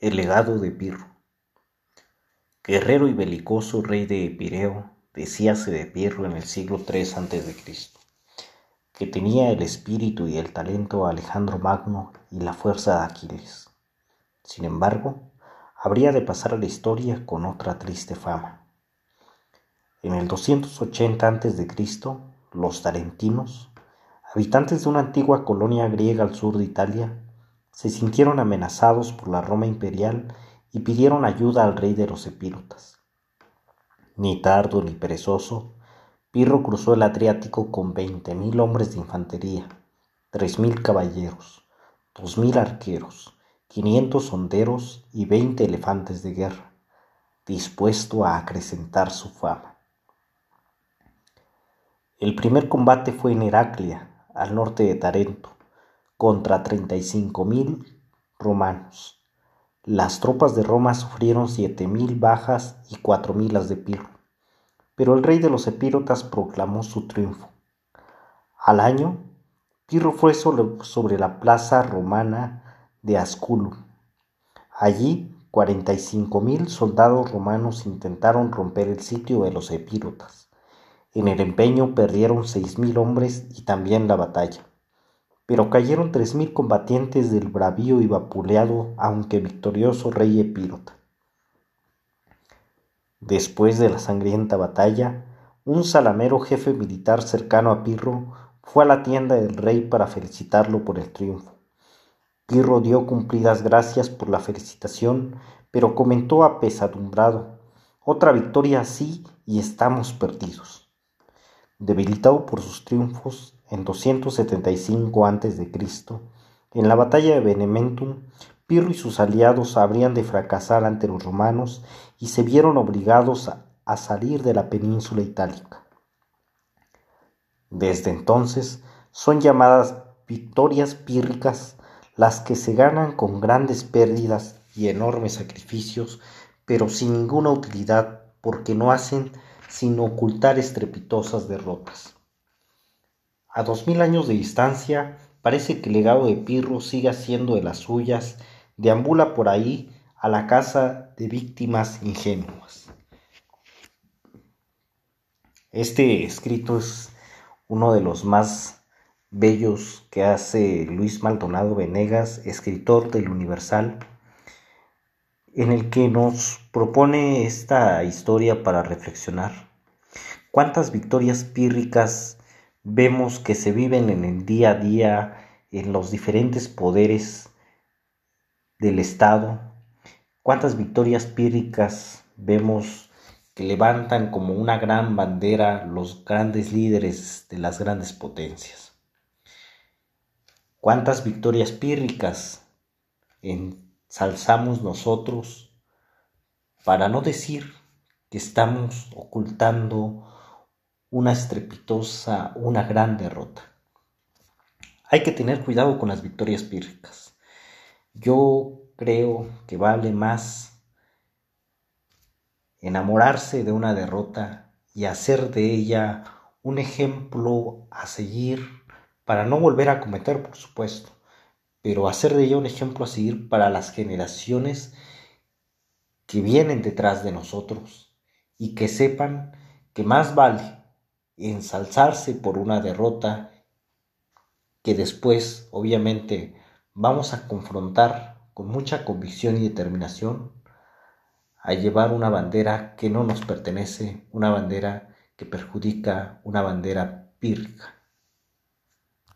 El legado de Pirro. Guerrero y belicoso rey de Epireo, decíase de Pirro en el siglo III a.C., que tenía el espíritu y el talento de Alejandro Magno y la fuerza de Aquiles. Sin embargo, habría de pasar a la historia con otra triste fama. En el 280 a.C., los tarentinos, habitantes de una antigua colonia griega al sur de Italia, se sintieron amenazados por la Roma imperial y pidieron ayuda al rey de los epírotas. Ni tardo ni perezoso, Pirro cruzó el Adriático con veinte mil hombres de infantería, tres mil caballeros, dos mil arqueros, quinientos honderos y veinte elefantes de guerra, dispuesto a acrecentar su fama. El primer combate fue en Heraclia, al norte de Tarento, contra treinta y cinco mil romanos. Las tropas de Roma sufrieron siete mil bajas y cuatro mil las de Pirro, pero el rey de los epírotas proclamó su triunfo. Al año, Pirro fue sobre la plaza romana de Asculum. Allí, cuarenta y cinco mil soldados romanos intentaron romper el sitio de los epírotas. En el empeño perdieron seis mil hombres y también la batalla, pero cayeron tres mil combatientes del bravío y vapuleado, aunque victorioso rey Epírota. Después de la sangrienta batalla, un salamero jefe militar cercano a Pirro fue a la tienda del rey para felicitarlo por el triunfo. Pirro dio cumplidas gracias por la felicitación, pero comentó apesadumbrado, otra victoria así y estamos perdidos. Debilitado por sus triunfos en 275 a.C., en la batalla de Benementum, Pirro y sus aliados habrían de fracasar ante los romanos y se vieron obligados a salir de la península itálica. Desde entonces son llamadas victorias pírricas las que se ganan con grandes pérdidas y enormes sacrificios, pero sin ninguna utilidad porque no hacen sin ocultar estrepitosas derrotas. A dos mil años de distancia, parece que el legado de Pirro sigue siendo de las suyas, deambula por ahí a la casa de víctimas ingenuas. Este escrito es uno de los más bellos que hace Luis Maldonado Venegas, escritor del Universal, en el que nos propone esta historia para reflexionar. ¿Cuántas victorias pírricas vemos que se viven en el día a día en los diferentes poderes del Estado? ¿Cuántas victorias pírricas vemos que levantan como una gran bandera los grandes líderes de las grandes potencias? ¿Cuántas victorias pírricas en salzamos nosotros para no decir que estamos ocultando una estrepitosa, una gran derrota. Hay que tener cuidado con las victorias pírricas. Yo creo que vale más enamorarse de una derrota y hacer de ella un ejemplo a seguir para no volver a cometer, por supuesto pero hacer de ella un ejemplo a seguir para las generaciones que vienen detrás de nosotros y que sepan que más vale ensalzarse por una derrota que después obviamente vamos a confrontar con mucha convicción y determinación a llevar una bandera que no nos pertenece, una bandera que perjudica, una bandera pírrica.